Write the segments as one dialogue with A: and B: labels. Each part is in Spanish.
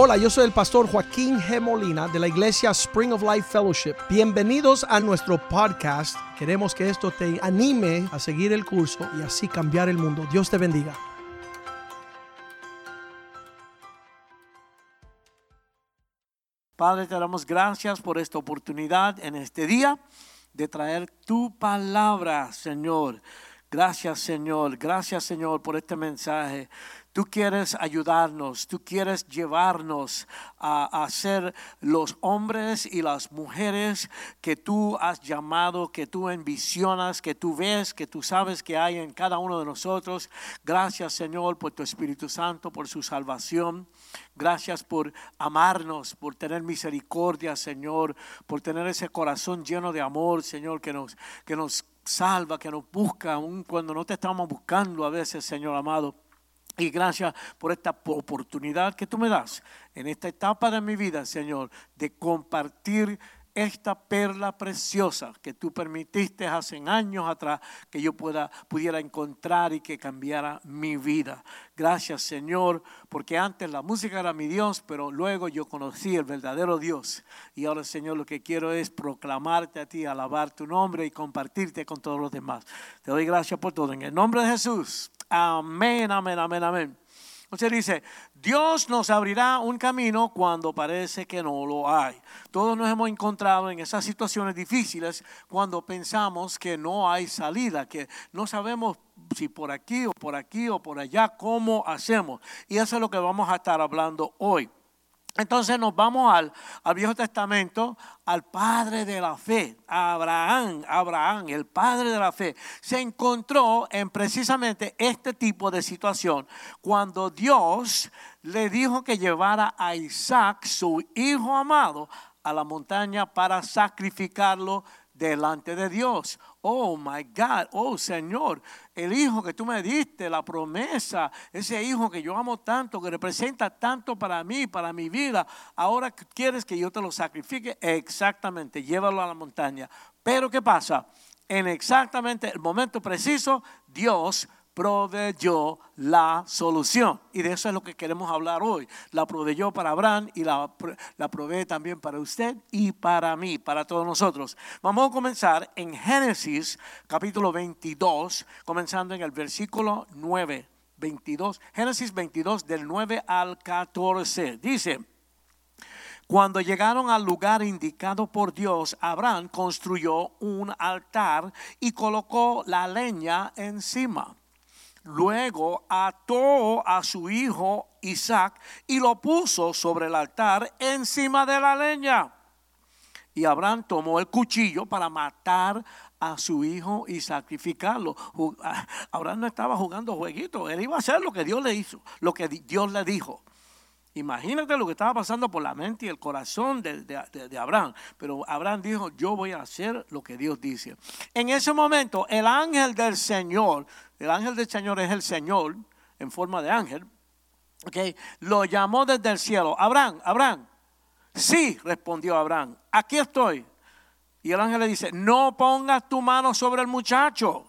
A: Hola, yo soy el pastor Joaquín G. Molina de la iglesia Spring of Life Fellowship. Bienvenidos a nuestro podcast. Queremos que esto te anime a seguir el curso y así cambiar el mundo. Dios te bendiga.
B: Padre, te damos gracias por esta oportunidad en este día de traer tu palabra, Señor. Gracias, Señor. Gracias, Señor, por este mensaje. Tú quieres ayudarnos, tú quieres llevarnos a, ser los hombres y las mujeres que tú has llamado, que tú envisionas, que tú ves, que tú sabes que hay en cada uno de nosotros. Gracias Señor por tu Espíritu Santo, por su salvación. Gracias por amarnos, por tener misericordia, Señor, por tener ese corazón lleno de amor, Señor, que nos, que nos salva, que nos busca, aun cuando no te estamos buscando a veces, Señor amado. Y gracias por esta oportunidad que tú me das en esta etapa de mi vida, Señor, de compartir esta perla preciosa que tú permitiste hace años atrás que yo pueda, pudiera encontrar y que cambiara mi vida. Gracias Señor, porque antes la música era mi Dios, pero luego yo conocí el verdadero Dios. Y ahora Señor lo que quiero es proclamarte a ti, alabar tu nombre y compartirte con todos los demás. Te doy gracias por todo. En el nombre de Jesús. Amén, amén, amén, amén. Usted dice, Dios nos abrirá un camino cuando parece que no lo hay. Todos nos hemos encontrado en esas situaciones difíciles cuando pensamos que no hay salida, que no sabemos si por aquí o por aquí o por allá, cómo hacemos. Y eso es lo que vamos a estar hablando hoy. Entonces nos vamos al, Viejo Testamento, al padre de la fe, Abraham, Abraham, el padre de la fe, se encontró en precisamente este tipo de situación cuando Dios le dijo que llevara a Isaac, su hijo amado, a la montaña para sacrificarlo delante de Dios. Oh my God, oh Señor, el hijo que tú me diste, la promesa, ese hijo que yo amo tanto, que representa tanto para mí, para mi vida, ahora quieres que yo te lo sacrifique, exactamente, llévalo a la montaña. Pero ¿qué pasa? En exactamente el momento preciso, Dios proveyó la solución. Y de eso es lo que queremos hablar hoy. La proveyó para Abraham y la, la también para usted y para mí, para todos nosotros. Vamos a comenzar en Génesis capítulo 22, comenzando en el versículo 9. 22, Génesis 22 del 9 al 14. Dice, cuando llegaron al lugar indicado por Dios, Abraham construyó un altar y colocó la leña encima. Luego ató a su hijo Isaac y lo puso sobre el altar encima de la leña. Y Abraham tomó el cuchillo para matar a su hijo y sacrificarlo. Ah, Abraham no estaba jugando jueguitos, él iba a hacer lo que Dios le hizo, lo que Dios le dijo. Imagínate lo que estaba pasando por la mente y el corazón de, de, Abraham. Pero Abraham dijo, yo voy a hacer lo que Dios dice. En ese momento, el ángel del Señor el ángel del Señor es el Señor en forma de ángel. Okay, lo llamó desde el cielo. Abraham, Abraham. Sí, respondió Abraham. Aquí estoy. Y el ángel le dice, no pongas tu mano sobre el muchacho.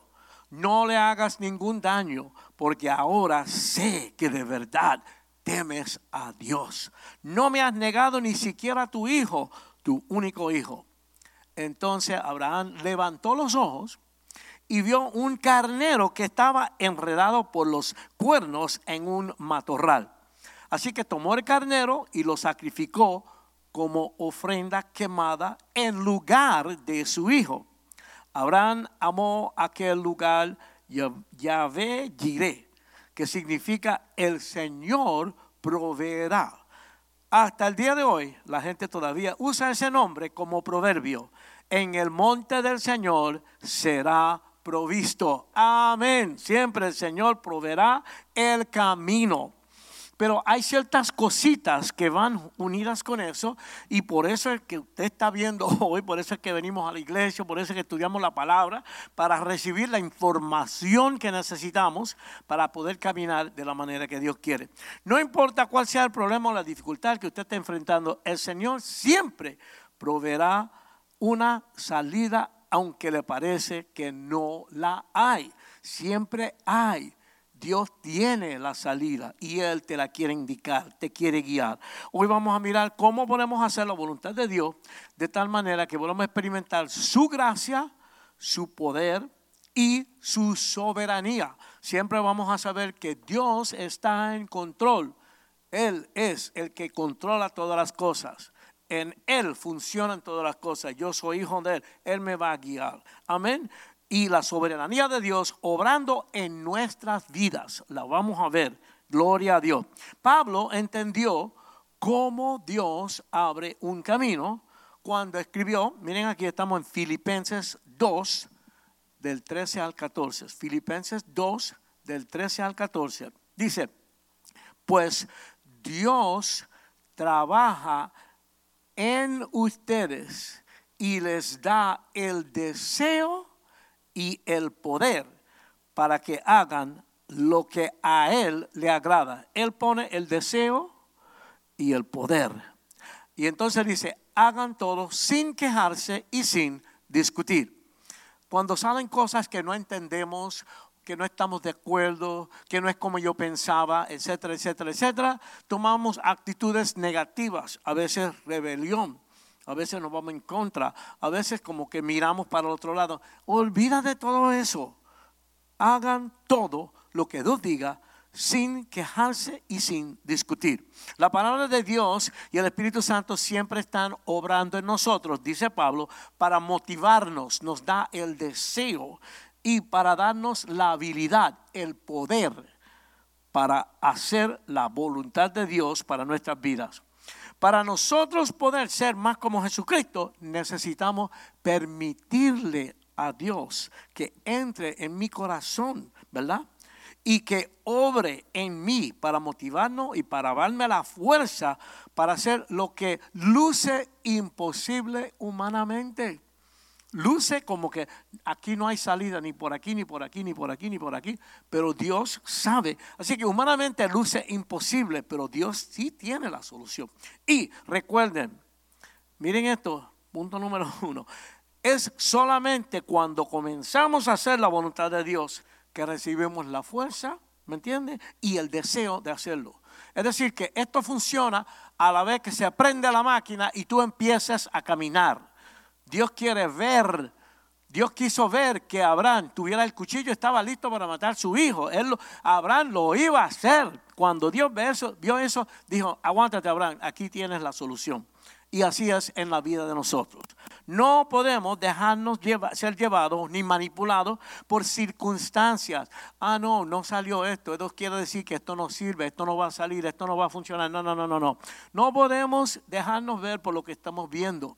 B: No le hagas ningún daño, porque ahora sé que de verdad temes a Dios. No me has negado ni siquiera a tu hijo, tu único hijo. Entonces Abraham levantó los ojos y vio un carnero que estaba enredado por los cuernos en un matorral. Así que tomó el carnero y lo sacrificó como ofrenda quemada en lugar de su hijo. Abraham amó aquel lugar Yahvé Jireh, que significa el Señor proveerá. Hasta el día de hoy la gente todavía usa ese nombre como proverbio. En el monte del Señor será provisto. Amén. Siempre el Señor proveerá el camino. Pero hay ciertas cositas que van unidas con eso y por eso es que usted está viendo hoy, por eso es que venimos a la iglesia, por eso es que estudiamos la palabra, para recibir la información que necesitamos para poder caminar de la manera que Dios quiere. No importa cuál sea el problema o la dificultad que usted esté enfrentando, el Señor siempre proveerá una salida aunque le parece que no la hay. Siempre hay Dios tiene la salida y Él te la quiere indicar, te quiere guiar. Hoy vamos a mirar cómo podemos hacer la voluntad de Dios de tal manera que podamos experimentar su gracia, su poder y su soberanía. Siempre vamos a saber que Dios está en control. Él es el que controla todas las cosas. En Él funcionan todas las cosas. Yo soy hijo de Él. Él me va a guiar. Amén y la soberanía de Dios obrando en nuestras vidas. La vamos a ver. Gloria a Dios. Pablo entendió cómo Dios abre un camino cuando escribió, miren aquí estamos en Filipenses 2, del 13 al 14. Filipenses 2, del 13 al 14. Dice, pues Dios trabaja en ustedes y les da el deseo y el poder para que hagan lo que a Él le agrada. Él pone el deseo y el poder. Y entonces dice, hagan todo sin quejarse y sin discutir. Cuando salen cosas que no entendemos, que no estamos de acuerdo, que no es como yo pensaba, etcétera, etcétera, etcétera, tomamos actitudes negativas, a veces rebelión a veces nos vamos en contra, a veces como que miramos para el otro lado. Olvida de todo eso. Hagan todo lo que Dios diga sin quejarse y sin discutir. La palabra de Dios y el Espíritu Santo siempre están obrando en nosotros, dice Pablo, para motivarnos, nos da el deseo y para darnos la habilidad, el poder para hacer la voluntad de Dios para nuestras vidas. Para nosotros poder ser más como Jesucristo, necesitamos permitirle a Dios que entre en mi corazón, ¿verdad? Y que obre en mí para motivarnos y para darme la fuerza para hacer lo que luce imposible humanamente. Luce como que aquí no hay salida ni por aquí, ni por aquí, ni por aquí, ni por aquí, pero Dios sabe. Así que humanamente luce imposible, pero Dios sí tiene la solución. Y recuerden, miren esto, punto número uno, es solamente cuando comenzamos a hacer la voluntad de Dios que recibimos la fuerza, ¿me entiendes? Y el deseo de hacerlo. Es decir, que esto funciona a la vez que se aprende la máquina y tú empiezas a caminar. Dios quiere ver. Dios quiso ver que Abraham tuviera el cuchillo, estaba listo para matar a su hijo. Él, Abraham lo iba a hacer. Cuando Dios vio eso, vio eso, dijo, aguántate Abraham, aquí tienes la solución. Y así es en la vida de nosotros. No podemos dejarnos ser llevados ni manipulados por circunstancias. Ah, no, no salió esto. Esto quiere decir que esto no sirve, esto no va a salir, esto no va a funcionar. No, no, no, no, no. No podemos dejarnos ver por lo que estamos viendo.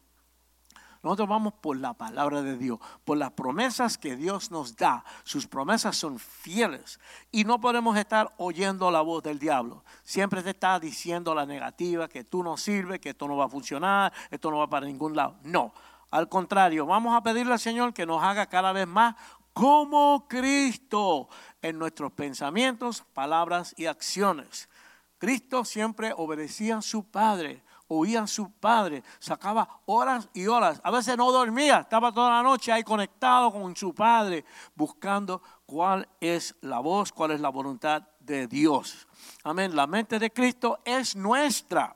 B: Nosotros vamos por la palabra de Dios, por las promesas que Dios nos da. Sus promesas son fieles y no podemos estar oyendo la voz del diablo. Siempre te está diciendo la negativa, que tú no sirves, que esto no va a funcionar, esto no va para ningún lado. No, al contrario, vamos a pedirle al Señor que nos haga cada vez más como Cristo en nuestros pensamientos, palabras y acciones. Cristo siempre obedecía a su Padre oía a su padre, sacaba horas y horas, a veces no dormía, estaba toda la noche ahí conectado con su padre, buscando cuál es la voz, cuál es la voluntad de Dios. Amén, la mente de Cristo es nuestra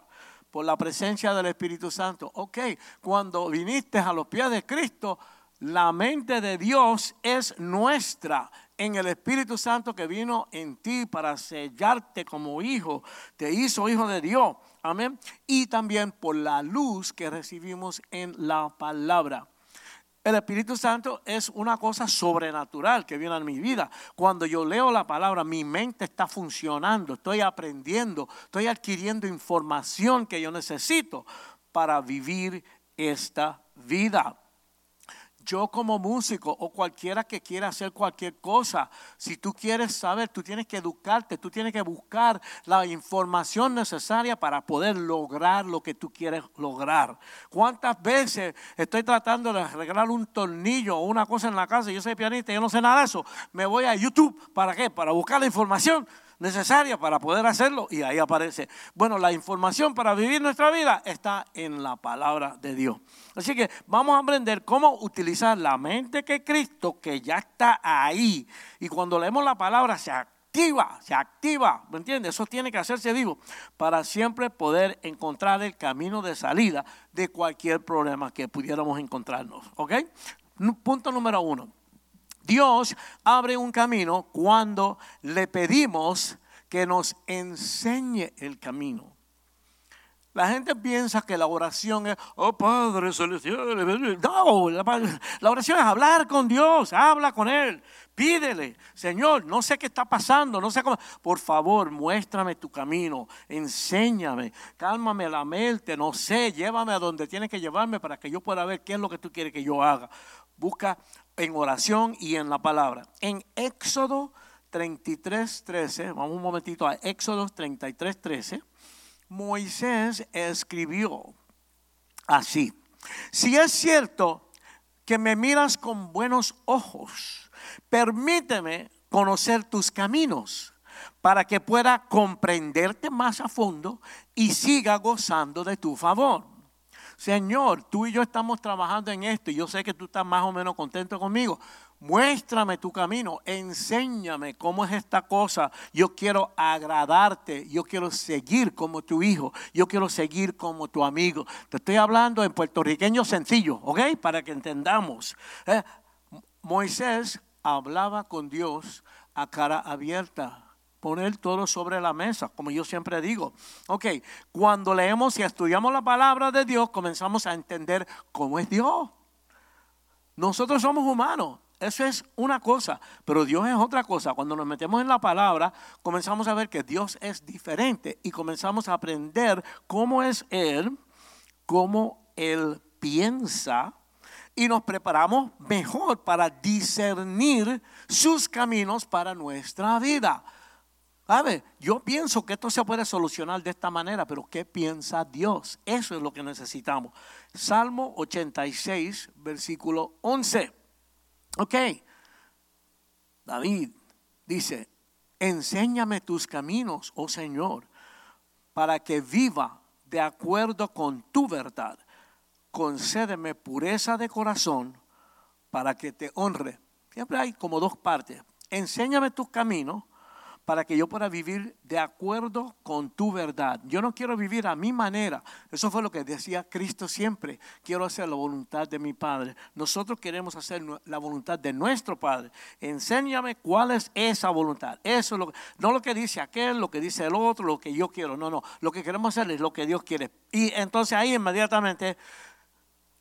B: por la presencia del Espíritu Santo. Ok, cuando viniste a los pies de Cristo, la mente de Dios es nuestra en el Espíritu Santo que vino en ti para sellarte como hijo, te hizo hijo de Dios. Amén. Y también por la luz que recibimos en la palabra. El Espíritu Santo es una cosa sobrenatural que viene a mi vida. Cuando yo leo la palabra, mi mente está funcionando, estoy aprendiendo, estoy adquiriendo información que yo necesito para vivir esta vida yo como músico o cualquiera que quiera hacer cualquier cosa, si tú quieres saber, tú tienes que educarte, tú tienes que buscar la información necesaria para poder lograr lo que tú quieres lograr. ¿Cuántas veces estoy tratando de arreglar un tornillo o una cosa en la casa? Yo soy pianista, yo no sé nada de eso. Me voy a YouTube, ¿para qué? Para buscar la información necesaria para poder hacerlo y ahí aparece. Bueno, la información para vivir nuestra vida está en la palabra de Dios. Así que vamos a aprender cómo utilizar la mente que Cristo, que ya está ahí, y cuando leemos la palabra se activa, se activa, ¿me entiendes? Eso tiene que hacerse vivo para siempre poder encontrar el camino de salida de cualquier problema que pudiéramos encontrarnos, ¿ok? Punto número uno. Dios abre un camino cuando le pedimos que nos enseñe el camino. La gente piensa que la oración es, oh Padre Celestial. No, la, oración es hablar con Dios, habla con Él, pídele, Señor, no sé qué está pasando, no sé cómo. Por favor, muéstrame tu camino, enséñame, cálmame la mente, no sé, llévame a donde tienes que llevarme para que yo pueda ver qué es lo que tú quieres que yo haga. Busca en oración y en la palabra. En Éxodo 33, 13, vamos un momentito a Éxodo 33, 13 Moisés escribió así, si es cierto que me miras con buenos ojos, permíteme conocer tus caminos para que pueda comprenderte más a fondo y siga gozando de tu favor. Señor, tú y yo estamos trabajando en esto y yo sé que tú estás más o menos contento conmigo. Muéstrame tu camino, enséñame cómo es esta cosa. Yo quiero agradarte, yo quiero seguir como tu hijo, yo quiero seguir como tu amigo. Te estoy hablando en puertorriqueño sencillo, ¿ok? Para que entendamos. Eh, Moisés hablaba con Dios a cara abierta poner todo sobre la mesa, como yo siempre digo. Ok, cuando leemos y estudiamos la palabra de Dios, comenzamos a entender cómo es Dios. Nosotros somos humanos, eso es una cosa, pero Dios es otra cosa. Cuando nos metemos en la palabra, comenzamos a ver que Dios es diferente y comenzamos a aprender cómo es Él, cómo Él piensa y nos preparamos mejor para discernir sus caminos para nuestra vida. Ver, Yo pienso que esto se puede solucionar de esta manera, pero ¿qué piensa Dios? Eso es lo que necesitamos. Salmo 86, versículo 11. Ok, David dice, enséñame tus caminos, oh Señor, para que viva de acuerdo con tu verdad. Concédeme pureza de corazón para que te honre. Siempre hay como dos partes. Enséñame tus caminos para que yo pueda vivir de acuerdo con tu verdad. Yo no quiero vivir a mi manera. Eso fue lo que decía Cristo siempre. Quiero hacer la voluntad de mi Padre. Nosotros queremos hacer la voluntad de nuestro Padre. Enséñame cuál es esa voluntad. Eso es lo que, no lo que dice aquel, lo que dice el otro, lo que yo quiero. No, no. Lo que queremos hacer es lo que Dios quiere. Y entonces ahí inmediatamente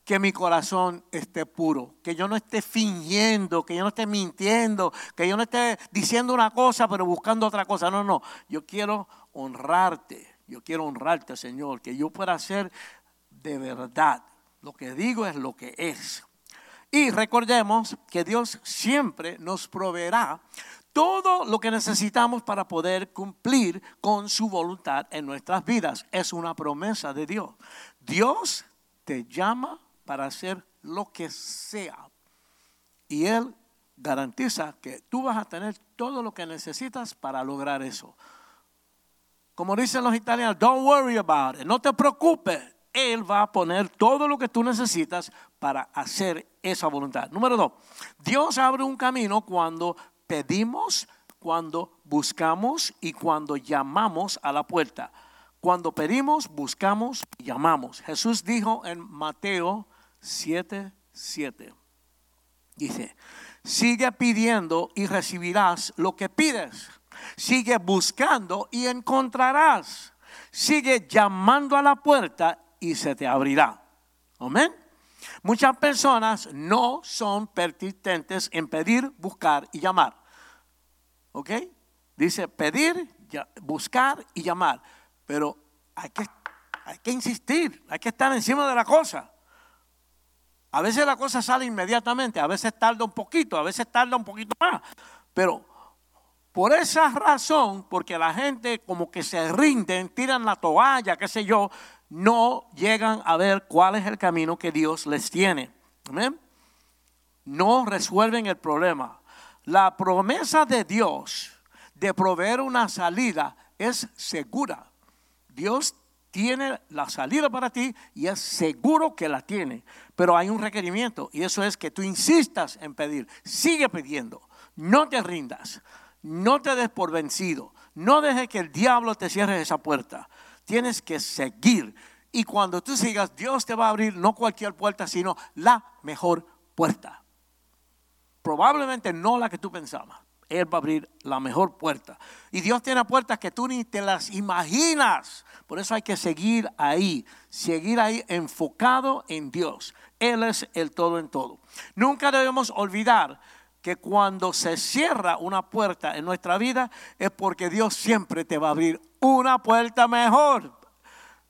B: que mi corazón esté puro, que yo no esté fingiendo, que yo no esté mintiendo, que yo no esté diciendo una cosa pero buscando otra cosa. No, no, yo quiero honrarte, yo quiero honrarte, Señor, que yo pueda hacer de verdad. Lo que digo es lo que es. Y recordemos que Dios siempre nos proveerá todo lo que necesitamos para poder cumplir con su voluntad en nuestras vidas. Es una promesa de Dios. Dios te llama para hacer lo que sea. Y Él garantiza que tú vas a tener todo lo que necesitas para lograr eso. Como dicen los italianos, don't worry about it, no te preocupes. Él va a poner todo lo que tú necesitas para hacer esa voluntad. Número dos, Dios abre un camino cuando pedimos, cuando buscamos y cuando llamamos a la puerta. Cuando pedimos, buscamos y llamamos. Jesús dijo en Mateo 7, 7. Dice, sigue pidiendo y recibirás lo que pides. Sigue buscando y encontrarás. Sigue llamando a la puerta y se te abrirá. Amén. Muchas personas no son persistentes en pedir, buscar y llamar. ¿Ok? Dice pedir, buscar y llamar. Pero hay que, hay que insistir, hay que estar encima de la cosa. A veces la cosa sale inmediatamente, a veces tarda un poquito, a veces tarda un poquito más. Pero por esa razón, porque la gente como que se rinden, tiran la toalla, qué sé yo, no llegan a ver cuál es el camino que Dios les tiene. No resuelven el problema. La promesa de Dios de proveer una salida es segura. Dios tiene la salida para ti y es seguro que la tiene. Pero hay un requerimiento y eso es que tú insistas en pedir. Sigue pidiendo. No te rindas. No te des por vencido. No dejes que el diablo te cierre esa puerta. Tienes que seguir. Y cuando tú sigas, Dios te va a abrir no cualquier puerta, sino la mejor puerta. Probablemente no la que tú pensabas. Él va a abrir la mejor puerta. Y Dios tiene puertas que tú ni te las imaginas. Por eso hay que seguir ahí, seguir ahí enfocado en Dios. Él es el todo en todo. Nunca debemos olvidar que cuando se cierra una puerta en nuestra vida es porque Dios siempre te va a abrir una puerta mejor.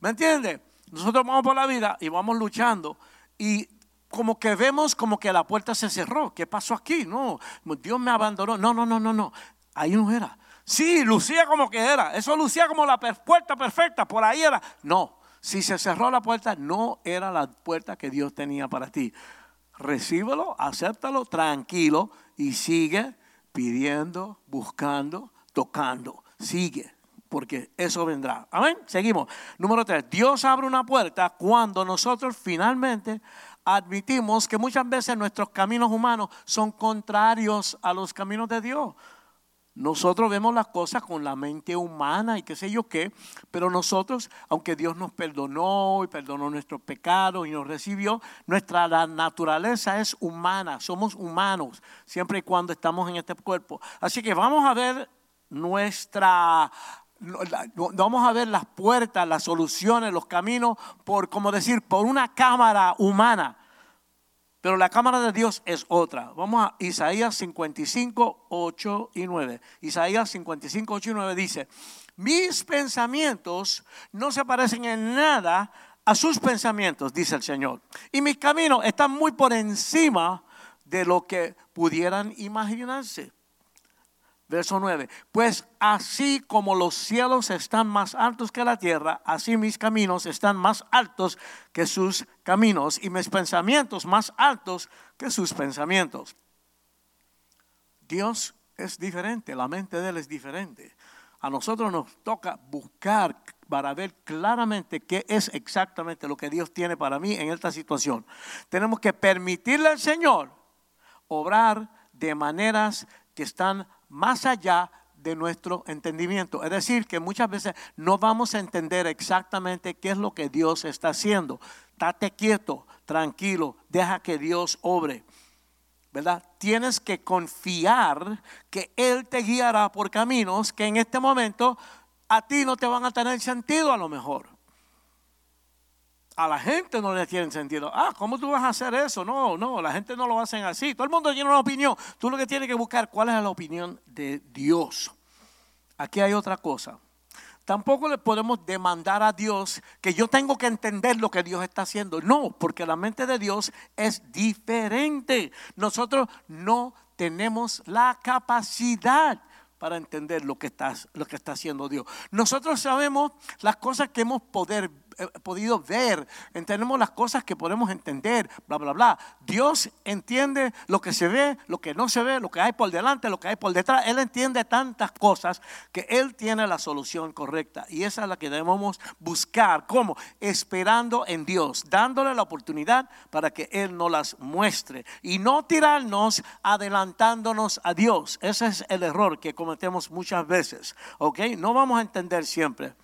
B: ¿Me entiendes? Nosotros vamos por la vida y vamos luchando y como que vemos como que la puerta se cerró. ¿Qué pasó aquí? No, Dios me abandonó. No, no, no, no, no. Ahí no era. Sí, lucía como que era. Eso lucía como la puerta perfecta. Por ahí era. No, si se cerró la puerta, no era la puerta que Dios tenía para ti. Recíbelo, acéptalo, tranquilo y sigue pidiendo, buscando, tocando. Sigue, porque eso vendrá. Amén. Seguimos. Número tres. Dios abre una puerta cuando nosotros finalmente admitimos que muchas veces nuestros caminos humanos son contrarios a los caminos de Dios. Nosotros vemos las cosas con la mente humana y qué sé yo qué, pero nosotros, aunque Dios nos perdonó y perdonó nuestros pecados y nos recibió, nuestra naturaleza es humana, somos humanos, siempre y cuando estamos en este cuerpo. Así que vamos a ver nuestra vamos a ver las puertas, las soluciones, los caminos, por, como decir, por una cámara humana. Pero la cámara de Dios es otra. Vamos a Isaías 55, 8 y 9. Isaías 55, 8 y 9 dice, mis pensamientos no se parecen en nada a sus pensamientos, dice el Señor. Y mis caminos están muy por encima de lo que pudieran imaginarse. Verso 9. Pues así como los cielos están más altos que la tierra, así mis caminos están más altos que sus caminos y mis pensamientos más altos que sus pensamientos. Dios es diferente, la mente de Él es diferente. A nosotros nos toca buscar para ver claramente qué es exactamente lo que Dios tiene para mí en esta situación. Tenemos que permitirle al Señor obrar de maneras que están más allá de nuestro entendimiento. Es decir, que muchas veces no vamos a entender exactamente qué es lo que Dios está haciendo. Date quieto, tranquilo, deja que Dios obre. ¿Verdad? Tienes que confiar que Él te guiará por caminos que en este momento a ti no te van a tener sentido a lo mejor a la gente no le tiene sentido. Ah, ¿cómo tú vas a hacer eso? No, no, la gente no lo hacen así. Todo el mundo tiene una opinión. Tú lo que tienes que buscar, ¿cuál es la opinión de Dios? Aquí hay otra cosa. Tampoco le podemos demandar a Dios que yo tengo que entender lo que Dios está haciendo. No, porque la mente de Dios es diferente. Nosotros no tenemos la capacidad para entender lo que está, lo que está haciendo Dios. Nosotros sabemos las cosas que hemos poder podido ver, entendemos las cosas que podemos entender, bla, bla, bla. Dios entiende lo que se ve, lo que no se ve, lo que hay por delante, lo que hay por detrás. Él entiende tantas cosas que Él tiene la solución correcta. Y esa es la que debemos buscar. ¿Cómo? Esperando en Dios, dándole la oportunidad para que Él nos las muestre. Y no tirarnos adelantándonos a Dios. Ese es el error que cometemos muchas veces. ¿Ok? No vamos a entender siempre.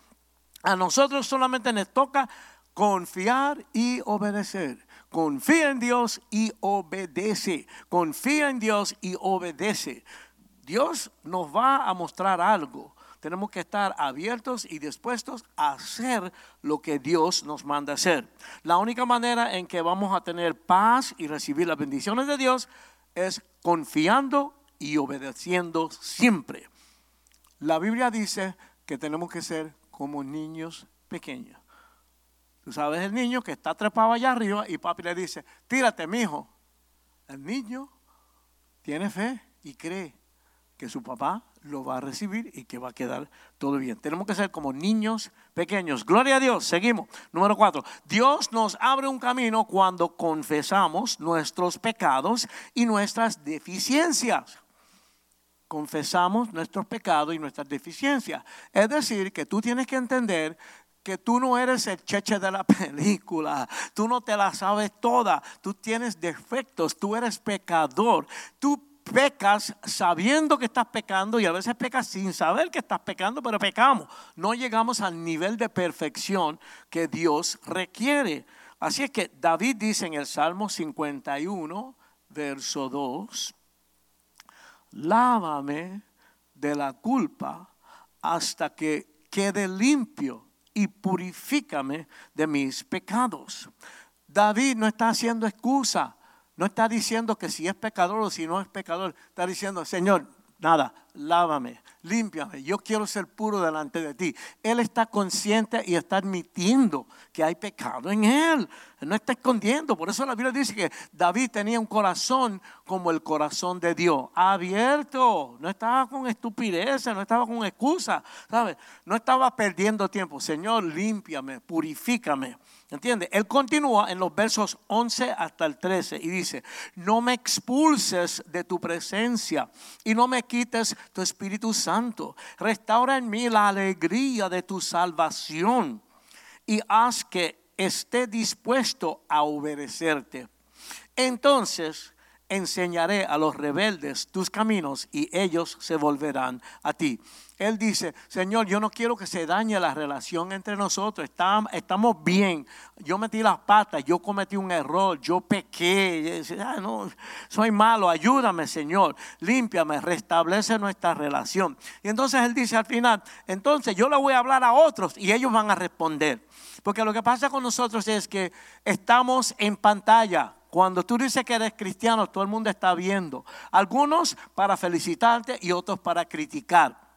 B: A nosotros solamente nos toca confiar y obedecer. Confía en Dios y obedece. Confía en Dios y obedece. Dios nos va a mostrar algo. Tenemos que estar abiertos y dispuestos a hacer lo que Dios nos manda hacer. La única manera en que vamos a tener paz y recibir las bendiciones de Dios es confiando y obedeciendo siempre. La Biblia dice que tenemos que ser como niños pequeños. Tú sabes el niño que está trepado allá arriba y papi le dice, tírate, mijo. El niño tiene fe y cree que su papá lo va a recibir y que va a quedar todo bien. Tenemos que ser como niños pequeños. Gloria a Dios. Seguimos. Número cuatro. Dios nos abre un camino cuando confesamos nuestros pecados y nuestras deficiencias confesamos nuestros pecados y nuestras deficiencias. Es decir, que tú tienes que entender que tú no eres el cheche de la película, tú no te la sabes toda, tú tienes defectos, tú eres pecador, tú pecas sabiendo que estás pecando y a veces pecas sin saber que estás pecando, pero pecamos. No llegamos al nivel de perfección que Dios requiere. Así es que David dice en el Salmo 51, verso 2, lávame de la culpa hasta que quede limpio y purifícame de mis pecados. David no está haciendo excusa, no está diciendo que si es pecador o si no es pecador, está diciendo, Señor, nada, lávame, límpiame, yo quiero ser puro delante de ti. Él está consciente y está admitiendo que hay pecado en él. no está escondiendo. Por eso la Biblia dice que David tenía un corazón como el corazón de Dios, abierto. No estaba con estupidez, no estaba con excusa, ¿sabes? No estaba perdiendo tiempo. Señor, límpiame, purifícame. ¿Entiende? Él continúa en los versos 11 hasta el 13 y dice, no me expulses de tu presencia y no me quites tu Espíritu Santo. Restaura en mí la alegría de tu salvación y haz que esté dispuesto a obedecerte. Entonces enseñaré a los rebeldes tus caminos y ellos se volverán a ti. Él dice, Señor, yo no quiero que se dañe la relación entre nosotros. Estamos bien. Yo metí las patas, yo cometí un error, yo pequé. no, soy malo, ayúdame, Señor. Límpiame, restablece nuestra relación. Y entonces Él dice al final, entonces yo le voy a hablar a otros y ellos van a responder. Porque lo que pasa con nosotros es que estamos en pantalla cuando tú dices que eres cristiano, todo el mundo está viendo. Algunos para felicitarte y otros para criticar.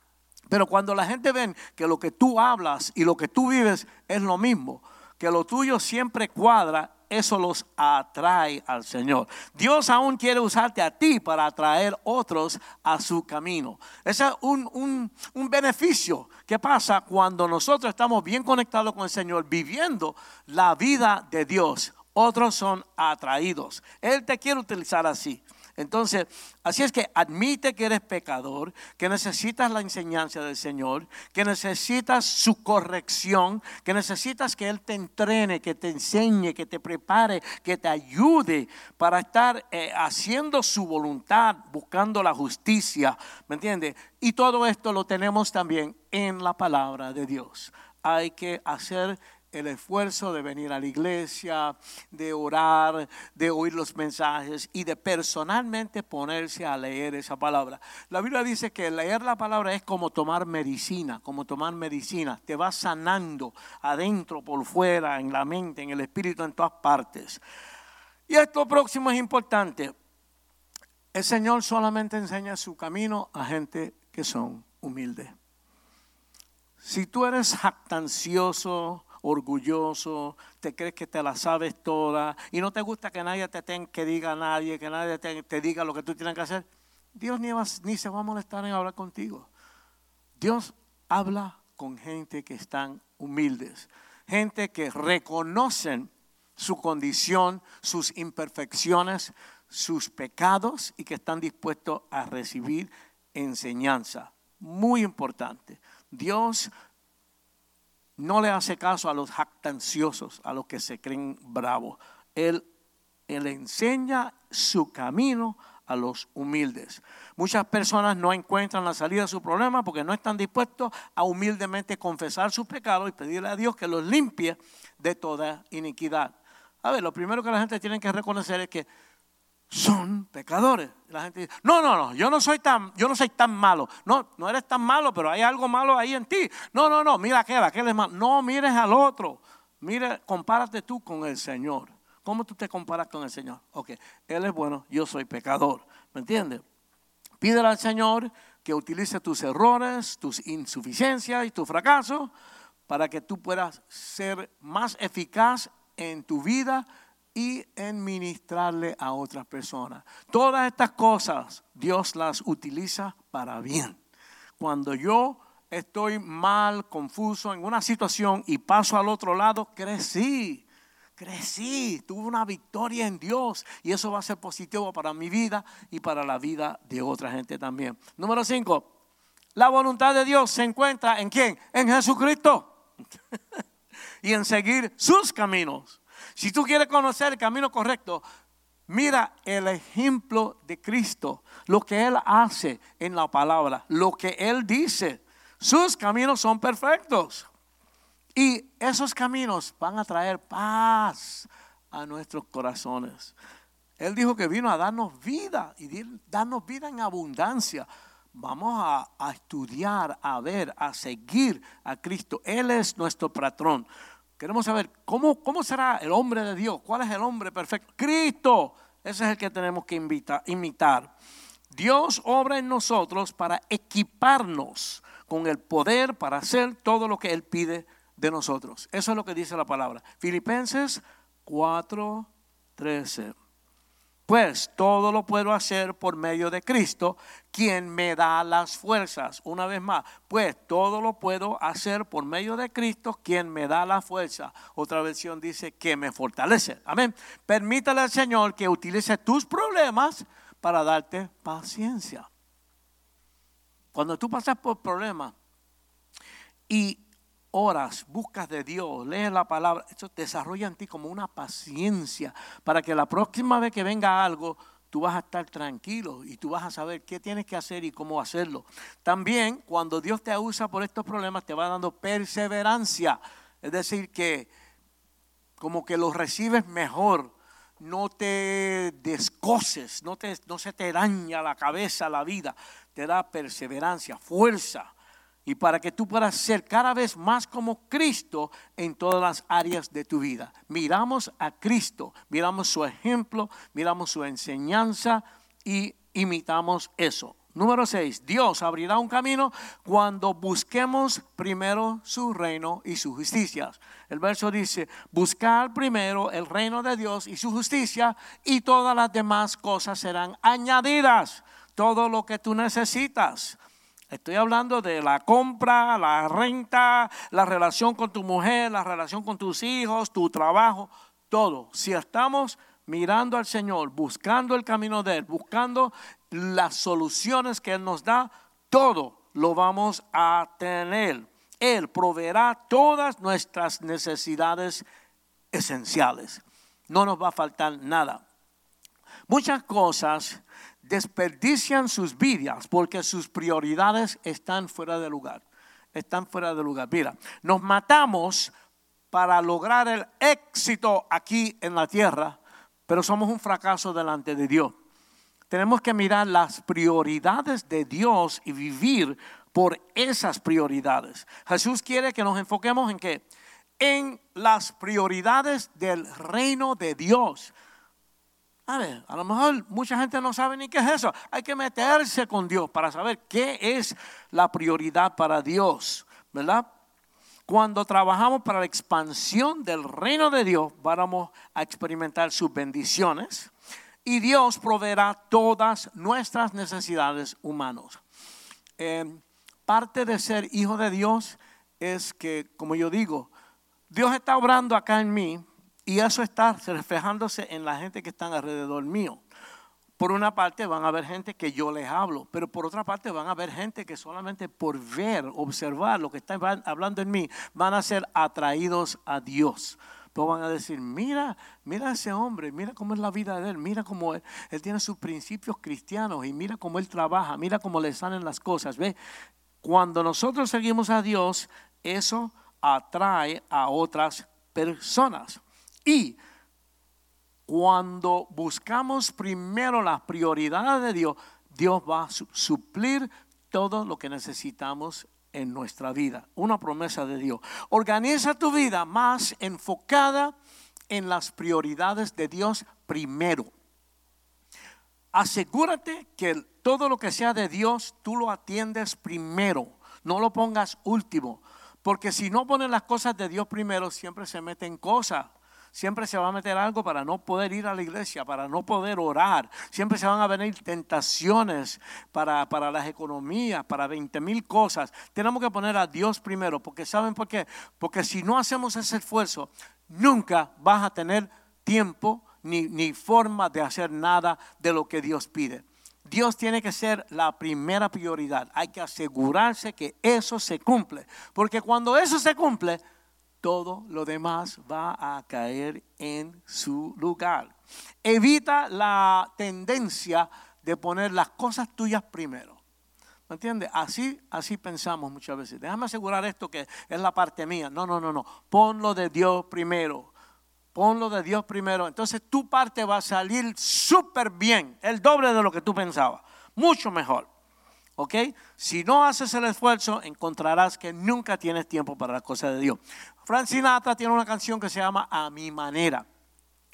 B: Pero cuando la gente ve que lo que tú hablas y lo que tú vives es lo mismo, que lo tuyo siempre cuadra, eso los atrae al Señor. Dios aún quiere usarte a ti para atraer otros a su camino. Ese es un, un, beneficio que pasa cuando nosotros estamos bien conectados con el Señor, viviendo la vida de Dios otros son atraídos. Él te quiere utilizar así. Entonces, así es que admite que eres pecador, que necesitas la enseñanza del Señor, que necesitas su corrección, que necesitas que Él te entrene, que te enseñe, que te prepare, que te ayude para estar eh, haciendo su voluntad, buscando la justicia. ¿Me entiendes? Y todo esto lo tenemos también en la palabra de Dios. Hay que hacer el esfuerzo de venir a la iglesia, de orar, de oír los mensajes y de personalmente ponerse a leer esa palabra. La Biblia dice que leer la palabra es como tomar medicina, como tomar medicina. Te va sanando adentro, por fuera, en la mente, en el espíritu, en todas partes. Y esto próximo es importante. El Señor solamente enseña su camino a gente que son humildes. Si tú eres jactancioso, orgulloso, te crees que te la sabes toda y no te gusta que nadie te tenga que diga a nadie, que nadie te, diga lo que tú tienes que hacer, Dios ni, ni se va a molestar en hablar contigo. Dios habla con gente que están humildes, gente que reconocen su condición, sus imperfecciones, sus pecados y que están dispuestos a recibir enseñanza. Muy importante. Dios no le hace caso a los jactanciosos, a los que se creen bravos. Él, enseña su camino a los humildes. Muchas personas no encuentran la salida de su problema porque no están dispuestos a humildemente confesar sus pecados y pedirle a Dios que los limpie de toda iniquidad. A ver, lo primero que la gente tiene que reconocer es que son pecadores. La gente dice, no, no, no, yo no soy tan, yo no soy tan malo. No, no eres tan malo, pero hay algo malo ahí en ti. No, no, no, mira aquel, aquel es malo. No mires al otro. Mire, compárate tú con el Señor. ¿Cómo tú te comparas con el Señor? Ok, Él es bueno, yo soy pecador. ¿Me entiendes? Pídele al Señor que utilice tus errores, tus insuficiencias y tus fracasos para que tú puedas ser más eficaz en tu vida y en ministrarle a otras personas. Todas estas cosas Dios las utiliza para bien. Cuando yo estoy mal, confuso en una situación y paso al otro lado, crecí, crecí, tuve una victoria en Dios y eso va a ser positivo para mi vida y para la vida de otra gente también. Número 5, la voluntad de Dios se encuentra en quién? En Jesucristo y en seguir sus caminos. Si tú quieres conocer el camino correcto, Mira el ejemplo de Cristo, lo que Él hace en la palabra, lo que Él dice. Sus caminos son perfectos. Y esos caminos van a traer paz a nuestros corazones. Él dijo que vino a darnos vida y darnos vida en abundancia. Vamos a, estudiar, a ver, a seguir a Cristo. Él es nuestro patrón. Queremos saber cómo, cómo será el hombre de Dios. ¿Cuál es el hombre perfecto? Cristo. Ese es el que tenemos que imitar. Dios obra en nosotros para equiparnos con el poder para hacer todo lo que Él pide de nosotros. Eso es lo que dice la palabra. Filipenses 4:13. Pues todo lo puedo hacer por medio de Cristo, quien me da las fuerzas. Una vez más, pues todo lo puedo hacer por medio de Cristo, quien me da la fuerza. Otra versión dice que me fortalece. Amén. Permítale al Señor que utilice tus problemas para darte paciencia. Cuando tú pasas por problemas y oras, buscas de Dios, lees la palabra, eso desarrolla en ti como una paciencia para que la próxima vez que venga algo, tú vas a estar tranquilo y tú vas a saber qué tienes que hacer y cómo hacerlo. También cuando Dios te usa por estos problemas, te va dando perseverancia, es decir, que como que los recibes mejor, no te descoces, no, te, no se te daña la cabeza, la vida, te da perseverancia, fuerza y para que tú puedas ser cada vez más como Cristo en todas las áreas de tu vida. Miramos a Cristo, miramos su ejemplo, miramos su enseñanza y imitamos eso. Número 6, Dios abrirá un camino cuando busquemos primero su reino y su justicia. El verso dice, buscar primero el reino de Dios y su justicia y todas las demás cosas serán añadidas. Todo lo que tú necesitas Estoy hablando de la compra, la renta, la relación con tu mujer, la relación con tus hijos, tu trabajo, todo. Si estamos mirando al Señor, buscando el camino de Él, buscando las soluciones que Él nos da, todo lo vamos a tener. Él proveerá todas nuestras necesidades esenciales. No nos va a faltar nada. Muchas cosas desperdician sus vidas porque sus prioridades están fuera de lugar. Están fuera de lugar. Mira, nos matamos para lograr el éxito aquí en la tierra, pero somos un fracaso delante de Dios. Tenemos que mirar las prioridades de Dios y vivir por esas prioridades. Jesús quiere que nos enfoquemos en qué? En las prioridades del reino de Dios. A ver, a lo mejor mucha gente no sabe ni qué es eso. Hay que meterse con Dios para saber qué es la prioridad para Dios, ¿verdad? Cuando trabajamos para la expansión del reino de Dios, vamos a experimentar sus bendiciones y Dios proveerá todas nuestras necesidades humanas. Eh, parte de ser hijo de Dios es que, como yo digo, Dios está obrando acá en mí y eso está reflejándose en la gente que está alrededor mío. Por una parte van a haber gente que yo les hablo, pero por otra parte van a haber gente que solamente por ver, observar lo que está hablando en mí, van a ser atraídos a Dios. Pues van a decir, mira, mira a ese hombre, mira cómo es la vida de él, mira cómo él, él tiene sus principios cristianos y mira cómo él trabaja, mira cómo le salen las cosas. ¿Ve? Cuando nosotros seguimos a Dios, eso atrae a otras personas. Y cuando buscamos primero las prioridades de Dios, Dios va a suplir todo lo que necesitamos en nuestra vida. Una promesa de Dios. Organiza tu vida más enfocada en las prioridades de Dios primero. Asegúrate que todo lo que sea de Dios tú lo atiendes primero, no lo pongas último, porque si no pones las cosas de Dios primero, siempre se meten cosas siempre se va a meter algo para no poder ir a la iglesia, para no poder orar. Siempre se van a venir tentaciones para, para las economías, para 20 mil cosas. Tenemos que poner a Dios primero, porque ¿saben por qué? Porque si no hacemos ese esfuerzo, nunca vas a tener tiempo ni, ni forma de hacer nada de lo que Dios pide. Dios tiene que ser la primera prioridad. Hay que asegurarse que eso se cumple. Porque cuando eso se cumple, todo lo demás va a caer en su lugar. Evita la tendencia de poner las cosas tuyas primero. ¿Me entiendes? Así, así pensamos muchas veces. Déjame asegurar esto que es la parte mía. No, no, no, no. Ponlo de Dios primero. Ponlo de Dios primero. Entonces tu parte va a salir súper bien. El doble de lo que tú pensabas. Mucho mejor. ¿Ok? Si no haces el esfuerzo, encontrarás que nunca tienes tiempo para las cosas de Dios. Frank Sinatra tiene una canción que se llama A mi manera.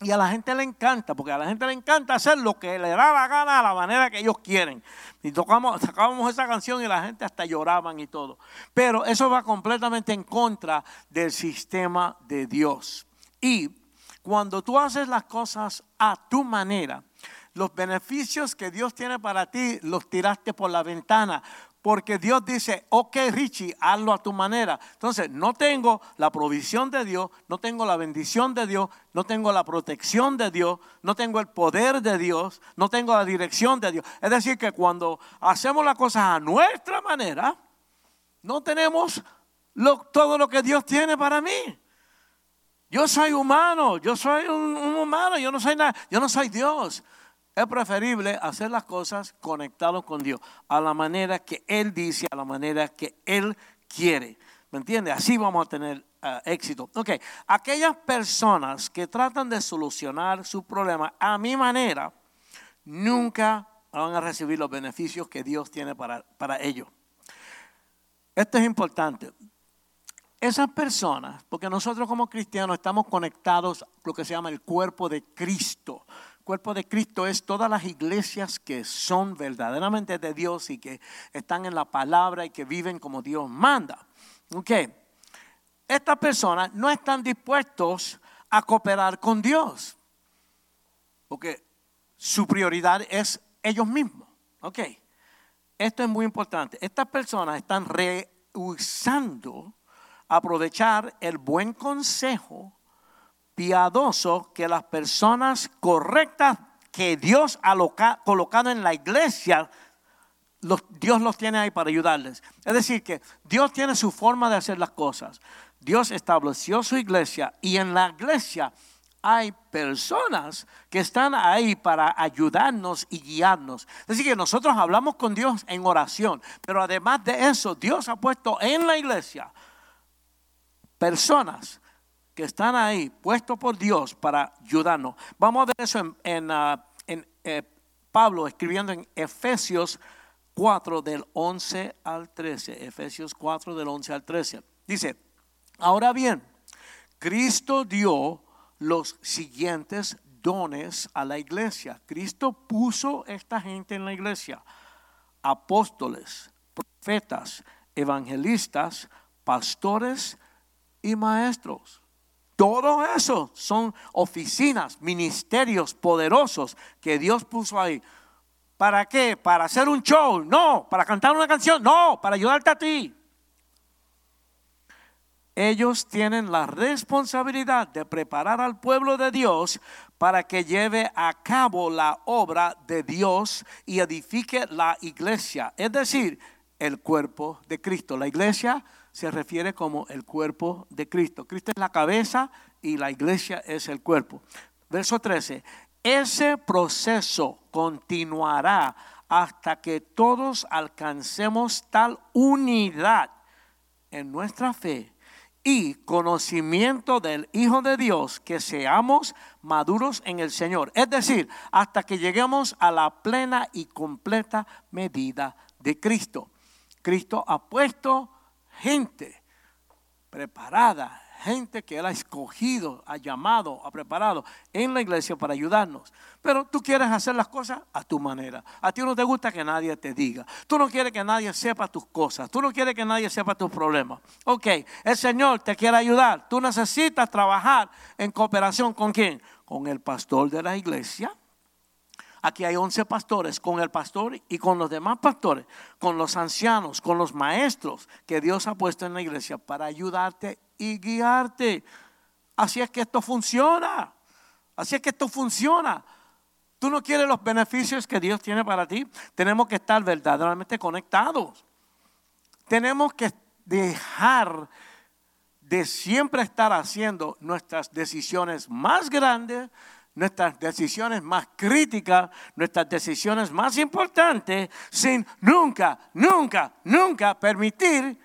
B: Y a la gente le encanta, porque a la gente le encanta hacer lo que le da la gana a la manera que ellos quieren. Y tocamos, sacábamos esa canción y la gente hasta lloraban y todo. Pero eso va completamente en contra del sistema de Dios. Y cuando tú haces las cosas a tu manera, los beneficios que Dios tiene para ti los tiraste por la ventana. Porque Dios dice, ok Richie, hazlo a tu manera. Entonces, no tengo la provisión de Dios, no tengo la bendición de Dios, no tengo la protección de Dios, no tengo el poder de Dios, no tengo la dirección de Dios. Es decir, que cuando hacemos las cosas a nuestra manera, no tenemos todo lo que Dios tiene para mí. Yo soy humano, yo soy un, un humano, yo no soy nada, yo no soy Dios. Es preferible hacer las cosas conectados con Dios, a la manera que Él dice, a la manera que Él quiere. ¿Me entiende? Así vamos a tener eh, éxito. Ok, aquellas personas que tratan de solucionar su problema a mi manera, nunca van a recibir los beneficios que Dios tiene para, para ellos. Esto es importante. Esas personas, porque nosotros como cristianos estamos conectados lo que se llama el cuerpo de Cristo cuerpo de Cristo es todas las iglesias que son verdaderamente de Dios y que están en la palabra y que viven como Dios manda. Ok. Estas personas no están dispuestos a cooperar con Dios. Porque su prioridad es ellos mismos. Ok. Esto es muy importante. Estas personas están rehusando aprovechar el buen consejo piadoso que las personas correctas que Dios ha colocado en la iglesia, Dios los tiene ahí para ayudarles. Es decir, que Dios tiene su forma de hacer las cosas. Dios estableció su iglesia y en la iglesia hay personas que están ahí para ayudarnos y guiarnos. Es decir, que nosotros hablamos con Dios en oración, pero además de eso, Dios ha puesto en la iglesia personas que están ahí, puestos por Dios para ayudarnos. Vamos a ver eso en, ah, eh, Pablo escribiendo en Efesios 4 del 11 al 13. Efesios 4 del 11 al 13. Dice, ahora bien, Cristo dio los siguientes dones a la iglesia. Cristo puso esta gente en la iglesia. Apóstoles, profetas, evangelistas, pastores y maestros. Todo eso son oficinas, ministerios poderosos que Dios puso ahí. ¿Para qué? ¿Para hacer un show? No. ¿Para cantar una canción? No. Para ayudarte a ti. Ellos tienen la responsabilidad de preparar al pueblo de Dios para que lleve a cabo la obra de Dios y edifique la iglesia, es decir, el cuerpo de Cristo. La iglesia se refiere como el cuerpo de Cristo. Cristo es la cabeza y la iglesia es el cuerpo. Verso 13. Ese proceso continuará hasta que todos alcancemos tal unidad en nuestra fe y conocimiento del Hijo de Dios que seamos maduros en el Señor. Es decir, hasta que lleguemos a la plena y completa medida de Cristo. Cristo ha puesto gente preparada, gente que Él ha escogido, ha llamado, ha preparado en la iglesia para ayudarnos. Pero tú quieres hacer las cosas a tu manera. A ti no te gusta que nadie te diga. Tú no quieres que nadie sepa tus cosas. Tú no quieres que nadie sepa tus problemas. Ok, el Señor te quiere ayudar. Tú necesitas trabajar en cooperación con quién? Con el pastor de la iglesia Aquí hay 11 pastores, con el pastor y con los demás pastores, con los ancianos, con los maestros que Dios ha puesto en la iglesia para ayudarte y guiarte. Así es que esto funciona. Así es que esto funciona. Tú no quieres los beneficios que Dios tiene para ti. Tenemos que estar verdaderamente conectados. Tenemos que dejar de siempre estar haciendo nuestras decisiones más grandes, nuestras decisiones más críticas, nuestras decisiones más importantes, sin nunca, nunca, nunca permitir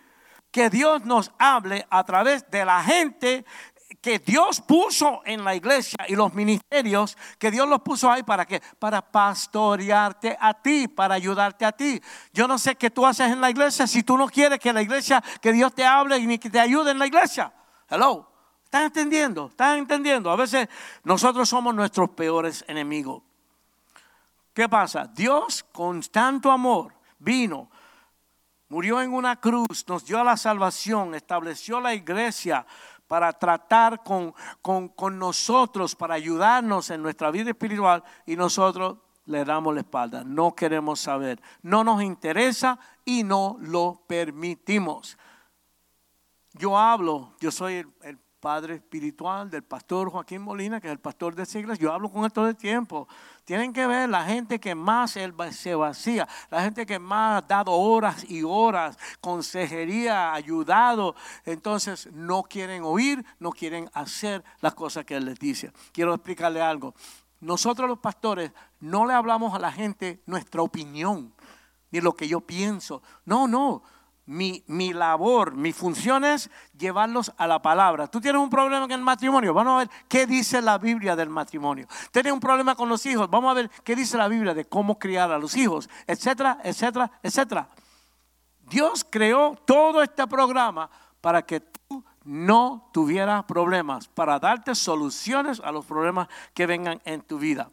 B: que Dios nos hable a través de la gente que Dios puso en la iglesia y los ministerios que Dios los puso ahí para qué? Para pastorearte a ti, para ayudarte a ti. Yo no sé qué tú haces en la iglesia si tú no quieres que la iglesia, que Dios te hable y que te ayude en la iglesia. Hello. ¿Están entendiendo? ¿Están entendiendo? A veces nosotros somos nuestros peores enemigos. ¿Qué pasa? Dios con tanto amor vino, murió en una cruz, nos dio la salvación, estableció la iglesia, para tratar con, con, nosotros, para ayudarnos en nuestra vida espiritual y nosotros le damos la espalda. No queremos saber, no nos interesa y no lo permitimos. Yo hablo, yo soy el padre espiritual del pastor Joaquín Molina, que es el pastor de siglas, yo hablo con él todo el tiempo. Tienen que ver la gente que más se vacía, la gente que más ha dado horas y horas, consejería, ayudado. Entonces no quieren oír, no quieren hacer las cosas que él les dice. Quiero explicarle algo. Nosotros los pastores no le hablamos a la gente nuestra opinión, ni lo que yo pienso. No, no mi, labor, mi función es llevarlos a la palabra. Tú tienes un problema en el matrimonio, vamos a ver qué dice la Biblia del matrimonio. Tienes un problema con los hijos, vamos a ver qué dice la Biblia de cómo criar a los hijos, etcétera, etcétera, etcétera. Dios creó todo este programa para que tú no tuvieras problemas, para darte soluciones a los problemas que vengan en tu vida.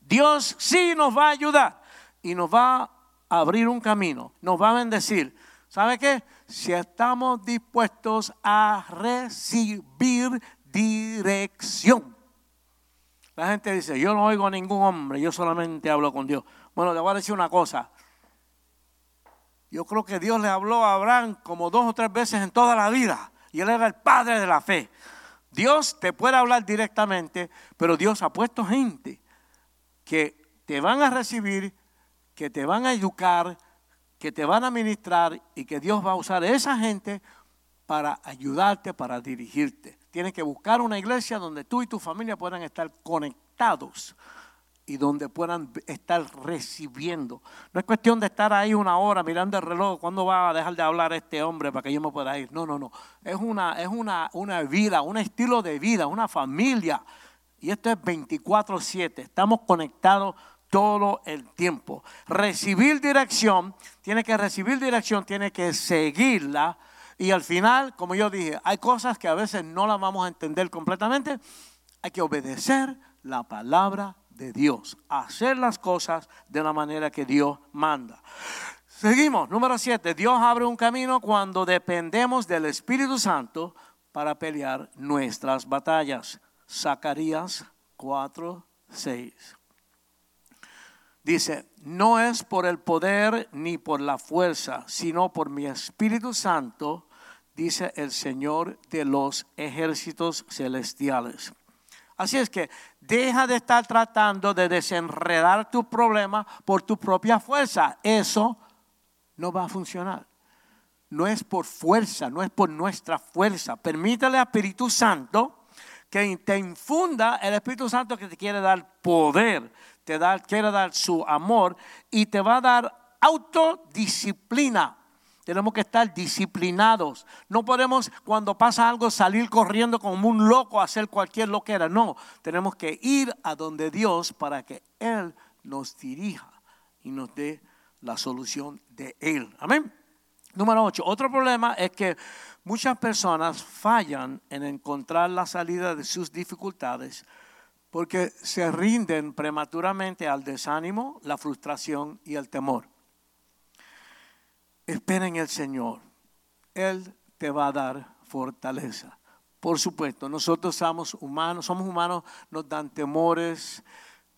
B: Dios sí nos va a ayudar y nos va a abrir un camino, nos va a bendecir ¿Sabe qué? Si estamos dispuestos a recibir dirección. La gente dice, yo no oigo a ningún hombre, yo solamente hablo con Dios. Bueno, le voy a decir una cosa. Yo creo que Dios le habló a Abraham como dos o tres veces en toda la vida. Y él era el padre de la fe. Dios te puede hablar directamente, pero Dios ha puesto gente que te van a recibir, que te van a educar, que te van a ministrar y que Dios va a usar a esa gente para ayudarte, para dirigirte. Tienes que buscar una iglesia donde tú y tu familia puedan estar conectados y donde puedan estar recibiendo. No es cuestión de estar ahí una hora mirando el reloj, ¿cuándo va a dejar de hablar este hombre para que yo me pueda ir? No, no, no. Es una, es una, una vida, un estilo de vida, una familia. Y esto es 24/7. Estamos conectados todo el tiempo. Recibir dirección, tiene que recibir dirección, tiene que seguirla. Y al final, como yo dije, hay cosas que a veces no las vamos a entender completamente. Hay que obedecer la palabra de Dios, hacer las cosas de la manera que Dios manda. Seguimos, número 7. Dios abre un camino cuando dependemos del Espíritu Santo para pelear nuestras batallas. Zacarías 4, 6. Dice, no es por el poder ni por la fuerza, sino por mi Espíritu Santo, dice el Señor de los ejércitos celestiales. Así es que deja de estar tratando de desenredar tu problema por tu propia fuerza. Eso no va a funcionar. No es por fuerza, no es por nuestra fuerza. Permítale al Espíritu Santo que te infunda el Espíritu Santo que te quiere dar poder te da, quiere dar su amor y te va a dar autodisciplina. Tenemos que estar disciplinados. No podemos cuando pasa algo salir corriendo como un loco a hacer cualquier loquera. No, tenemos que ir a donde Dios para que Él nos dirija y nos dé la solución de Él. Amén. Número 8. Otro problema es que muchas personas fallan en encontrar la salida de sus dificultades porque se rinden prematuramente al desánimo, la frustración y el temor. Espera en el Señor. Él te va a dar fortaleza. Por supuesto, nosotros somos humanos, somos humanos, nos dan temores,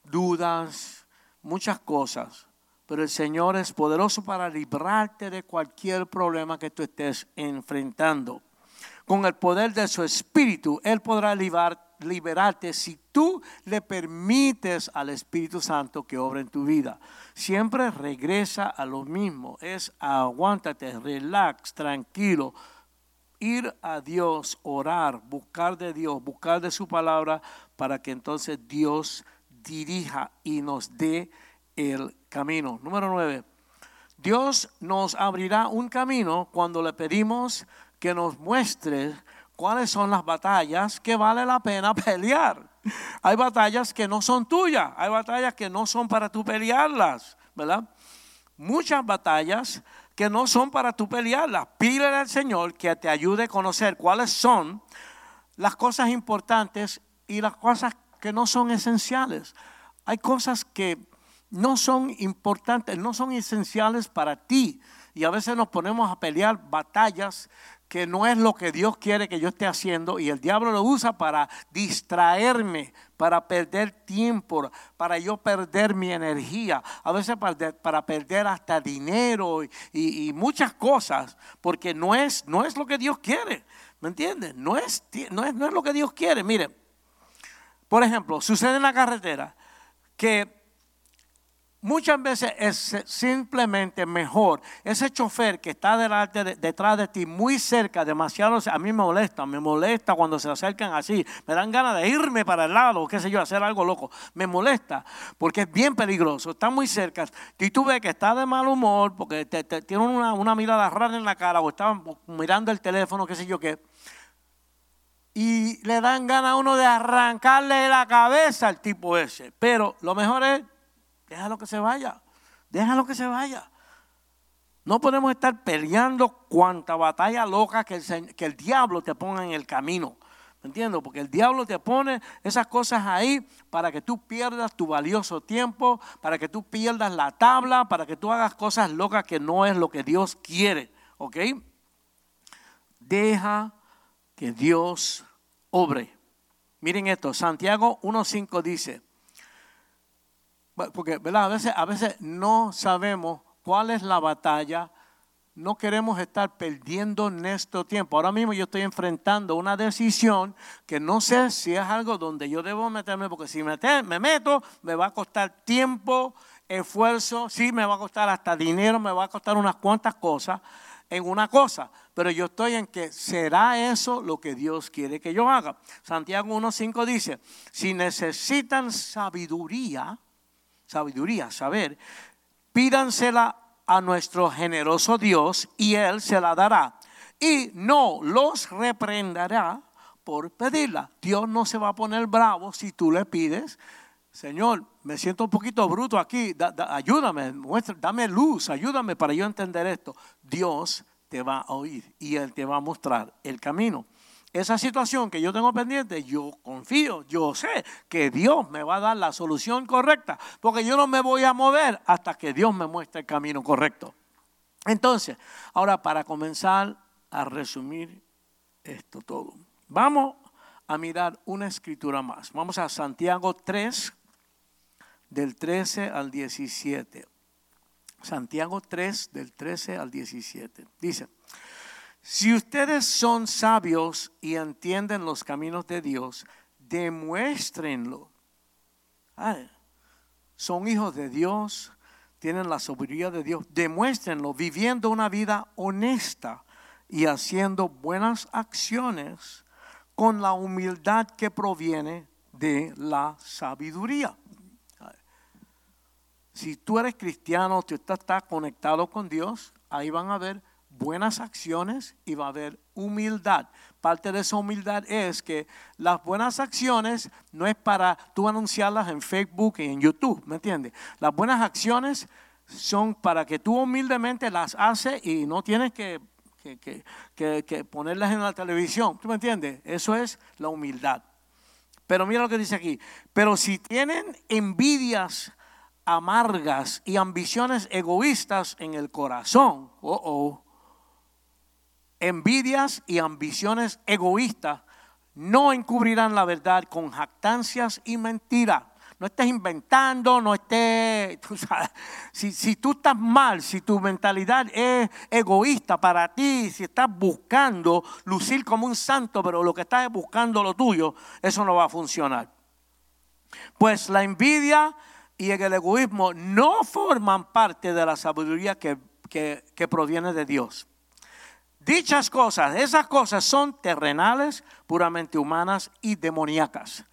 B: dudas, muchas cosas. Pero el Señor es poderoso para librarte de cualquier problema que tú estés enfrentando. Con el poder de su Espíritu, Él podrá librar liberarte si tú le permites al Espíritu Santo que obra en tu vida. Siempre regresa a lo mismo, es aguántate, relax, tranquilo ir a Dios, orar, buscar de Dios, buscar de su palabra, para que entonces Dios dirija y nos dé el camino. Número nueve, Dios nos abrirá un camino cuando le pedimos que nos muestre cuáles son las batallas que vale la pena pelear. Hay batallas que no son tuyas, hay batallas que no son para tú pelearlas, ¿verdad? Muchas batallas que no son para tú pelearlas. Pídele al Señor que te ayude a conocer cuáles son las cosas importantes y las cosas que no son esenciales. Hay cosas que no son importantes, no son esenciales para ti. Y a veces nos ponemos a pelear batallas que no es lo que Dios quiere que yo esté haciendo y el diablo lo usa para distraerme, para perder tiempo, para yo perder mi energía, a veces para, perder hasta dinero y, muchas cosas, porque no es, no es lo que Dios quiere, ¿me entiendes? No es, no, es, no es lo que Dios quiere. Mire, por ejemplo, sucede en la carretera que Muchas veces es simplemente mejor. Ese chofer que está detrás de ti, muy cerca, demasiado, a mí me molesta, me molesta cuando se acercan así, me dan ganas de irme para el lado, qué sé yo, hacer algo loco, me molesta porque es bien peligroso, está muy cerca. Y tú ves que está de mal humor porque tiene una, una mirada rara en la cara o está mirando el teléfono, qué sé yo qué. Y le dan ganas a uno de arrancarle la cabeza al tipo ese. Pero lo mejor es Déjalo que se vaya. Déjalo que se vaya. No podemos estar peleando cuanta batalla loca que el, que el diablo te ponga en el camino. ¿Me entiendes? Porque el diablo te pone esas cosas ahí para que tú pierdas tu valioso tiempo, para que tú pierdas la tabla, para que tú hagas cosas locas que no es lo que Dios quiere. ¿Ok? Deja que Dios obre. Miren esto, Santiago 1.5 dice, porque ¿verdad? A, veces, a veces no sabemos cuál es la batalla, no queremos estar perdiendo nuestro tiempo. Ahora mismo yo estoy enfrentando una decisión que no sé si es algo donde yo debo meterme, porque si me, me meto me va a costar tiempo, esfuerzo, sí, me va a costar hasta dinero, me va a costar unas cuantas cosas en una cosa, pero yo estoy en que será eso lo que Dios quiere que yo haga. Santiago 1.5 dice, si necesitan sabiduría, sabiduría, saber, pídansela a nuestro generoso Dios y Él se la dará. Y no los reprenderá por pedirla. Dios no se va a poner bravo si tú le pides. Señor, me siento un poquito bruto aquí, ayúdame, dame luz, ayúdame para yo entender esto. Dios te va a oír y Él te va a mostrar el camino esa situación que yo tengo pendiente, yo confío, yo sé que Dios me va a dar la solución correcta, porque yo no me voy a mover hasta que Dios me muestre el camino correcto. Entonces, ahora para comenzar a resumir esto todo, vamos a mirar una escritura más. Vamos a Santiago 3, del 13 al 17. Santiago 3, del 13 al 17. Dice, si ustedes son sabios y entienden los caminos de Dios, demuéstrenlo. son hijos de Dios, tienen la sabiduría de Dios, demuéstrenlo viviendo una vida honesta y haciendo buenas acciones con la humildad que proviene de la sabiduría. Si tú eres cristiano, tú estás conectado con Dios, ahí van a ver buenas acciones y va a haber humildad. Parte de esa humildad es que las buenas acciones no es para tú anunciarlas en Facebook y en YouTube, ¿me entiendes? Las buenas acciones son para que tú humildemente las haces y no tienes que, que, ponerlas en la televisión, ¿tú me entiendes? Eso es la humildad. Pero mira lo que dice aquí, pero si tienen envidias amargas y ambiciones egoístas en el corazón, oh, oh, envidias y ambiciones egoístas no encubrirán la verdad con jactancias y mentiras. No estés inventando, no estés... si, si, tú estás mal, si tu mentalidad es egoísta para ti, si estás buscando lucir como un santo, pero lo que estás es buscando lo tuyo, eso no va a funcionar. Pues la envidia y el egoísmo no forman parte de la sabiduría que, que proviene de Dios. Dichas cosas, esas cosas son terrenales, puramente humanas y demoníacas.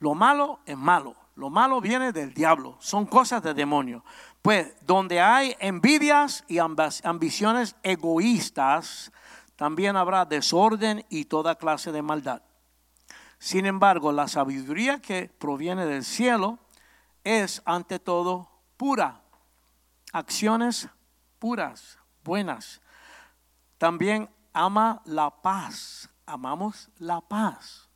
B: Lo malo es malo. Lo malo viene del diablo. Son cosas de demonio. Pues donde hay envidias y ambiciones egoístas, también habrá desorden y toda clase de maldad. Sin embargo, la sabiduría que proviene del cielo es ante todo pura. Acciones puras, buenas. También ama la paz. Amamos la paz.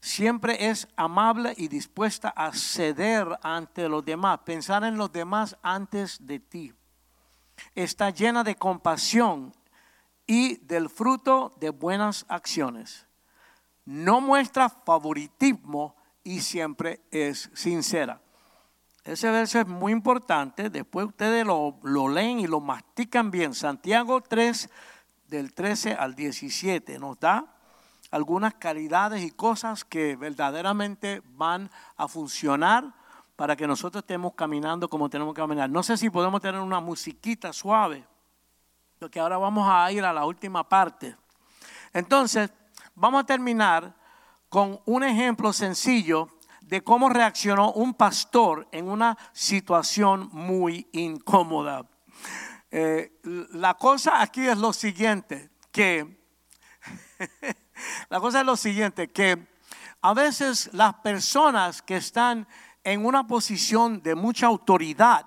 B: Siempre es amable y dispuesta a ceder ante los demás, pensar en los demás antes de ti. Está llena de compasión y del fruto de buenas acciones. No muestra favoritismo y siempre es sincera. Ese verso es muy importante. Después ustedes lo, leen y lo mastican bien. Santiago 3, del 13 al 17, nos da algunas calidades y cosas que verdaderamente van a funcionar para que nosotros estemos caminando como tenemos que caminar. No sé si podemos tener una musiquita suave, porque ahora vamos a ir a la última parte. Entonces, vamos a terminar con un ejemplo sencillo de cómo reaccionó un pastor en una situación muy incómoda. Eh, la cosa aquí es lo siguiente, que la cosa es lo siguiente, que a veces las personas que están en una posición de mucha autoridad,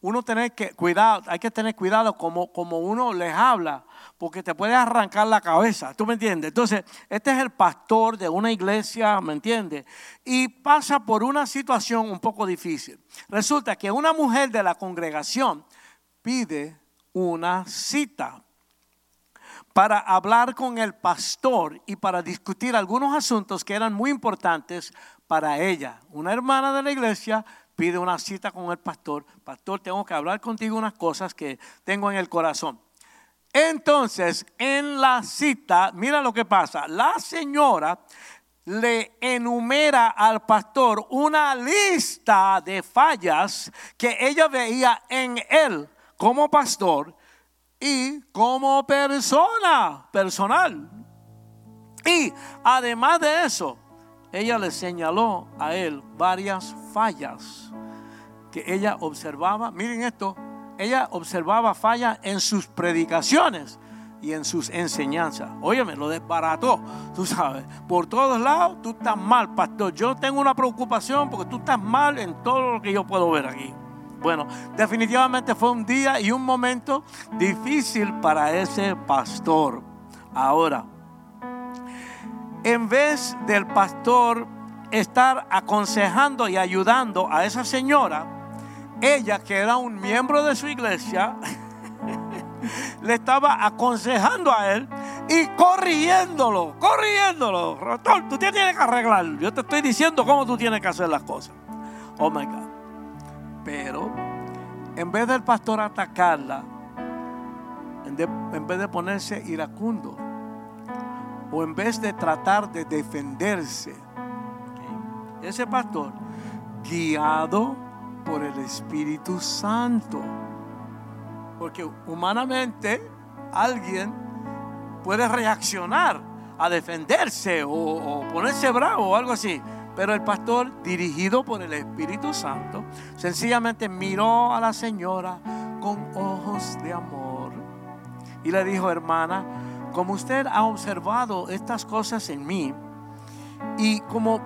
B: uno tiene que cuidar, hay que tener cuidado como, como uno les habla, porque te puede arrancar la cabeza, ¿tú me entiendes? Entonces, este es el pastor de una iglesia, ¿me entiendes? Y pasa por una situación un poco difícil. Resulta que una mujer de la congregación pide una cita para hablar con el pastor y para discutir algunos asuntos que eran muy importantes para ella. Una hermana de la iglesia pide una cita con el pastor. Pastor, tengo que hablar contigo unas cosas que tengo en el corazón. Entonces, en la cita, mira lo que pasa. La señora le enumera al pastor una lista de fallas que ella veía en él como pastor y como persona personal. Y además de eso, ella le señaló a él varias fallas que ella observaba. Miren esto, ella observaba fallas en sus predicaciones y en sus enseñanzas. Óyeme, lo desbarató, tú sabes. Por todos lados, tú estás mal, pastor. Yo tengo una preocupación porque tú estás mal en todo lo que yo puedo ver aquí. Bueno, definitivamente fue un día y un momento difícil para ese pastor. Ahora, en vez del pastor estar aconsejando y ayudando a esa señora, ella que era un miembro de su iglesia, le estaba aconsejando a él y corriéndolo, corriéndolo. Tú tienes que arreglar. Yo te estoy diciendo cómo tú tienes que hacer las cosas. Oh my God. Pero en vez del pastor atacarla, en vez de ponerse iracundo, o en vez de tratar de defenderse, ese pastor, guiado por el Espíritu Santo, porque humanamente alguien puede reaccionar a defenderse o, ponerse bravo o algo así. Pero el pastor, dirigido por el Espíritu Santo, sencillamente miró a la señora con ojos de amor y le dijo, hermana, como usted ha observado estas cosas en mí y como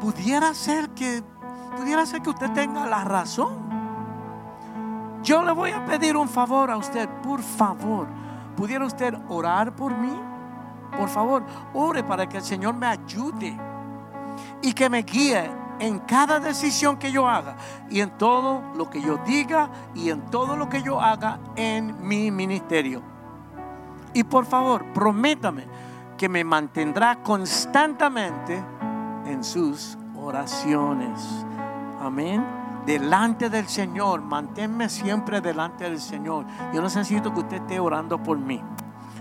B: pudiera ser que pudiera ser que usted tenga la razón. Yo le voy a pedir un favor a usted, por favor. ¿Pudiera usted orar por mí? Por favor, ore para que el Señor me ayude y que me guíe en cada decisión que yo haga y en todo lo que yo diga y en todo lo que yo haga en mi ministerio. Y por favor, prométame que me mantendrá constantemente en sus oraciones. Amén. Delante del Señor, manténme siempre delante del Señor. Yo necesito que usted esté orando por mí.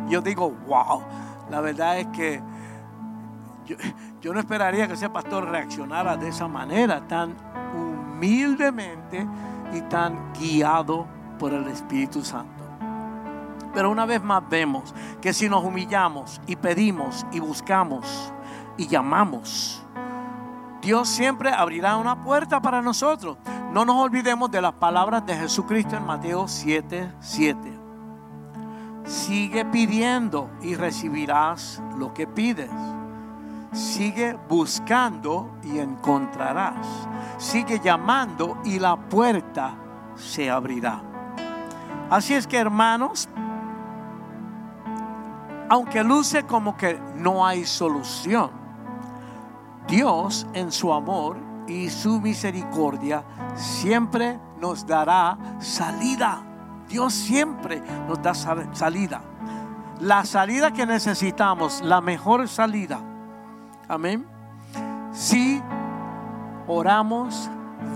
B: Yo digo, wow, la verdad es que yo, no esperaría que ese pastor reaccionara de esa manera, tan humildemente y tan guiado por el Espíritu Santo. Pero una vez más vemos que si nos humillamos y pedimos y buscamos y llamamos, Dios siempre abrirá una puerta para nosotros. No nos olvidemos de las palabras de Jesucristo en Mateo 7, 7. Sigue pidiendo y recibirás lo que pides. Sigue buscando y encontrarás. Sigue llamando y la puerta se abrirá. Así es que hermanos, aunque luce como que no hay solución, Dios en su amor y su misericordia siempre nos dará salida. Dios siempre nos da salida. La salida que necesitamos, la mejor salida. Amén. Si oramos,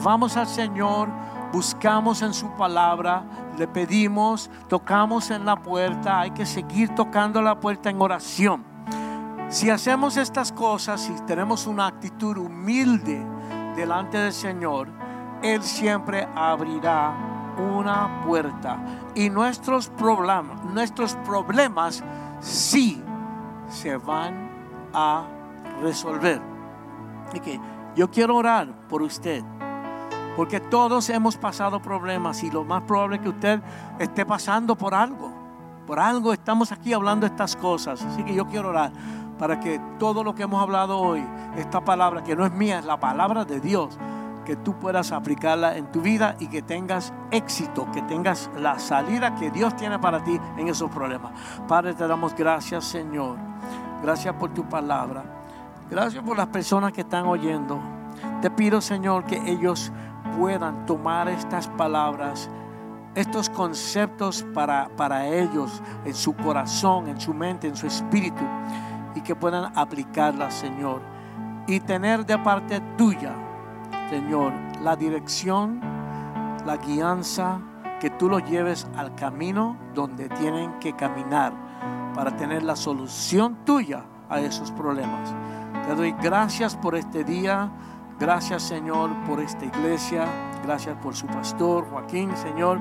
B: vamos al Señor, buscamos en su palabra, le pedimos, tocamos en la puerta, hay que seguir tocando la puerta en oración. Si hacemos estas cosas, si tenemos una actitud humilde delante del Señor, Él siempre abrirá una puerta y nuestros problemas, nuestros problemas sí se van a resolver. Y que yo quiero orar por usted. Porque todos hemos pasado problemas y lo más probable es que usted esté pasando por algo. Por algo estamos aquí hablando estas cosas. Así que yo quiero orar para que todo lo que hemos hablado hoy, esta palabra que no es mía, es la palabra de Dios, que tú puedas aplicarla en tu vida y que tengas éxito, que tengas la salida que Dios tiene para ti en esos problemas. Padre, te damos gracias, Señor. Gracias por tu palabra. Gracias por las personas que están oyendo. Te pido, Señor, que ellos puedan tomar estas palabras, estos conceptos para, para ellos, en su corazón, en su mente, en su espíritu, y que puedan aplicarlas, Señor. Y tener de parte tuya, Señor, la dirección, la guianza, que tú los lleves al camino donde tienen que caminar para tener la solución tuya a esos problemas. Te doy gracias por este día. Gracias Señor por esta iglesia. Gracias por su pastor Joaquín, Señor.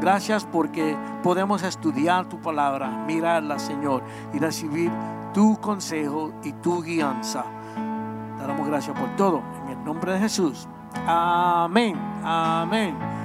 B: Gracias porque podemos estudiar tu palabra, mirarla, Señor, y recibir tu consejo y tu guianza. Te damos gracias por todo. En el nombre de Jesús. Amén. Amén.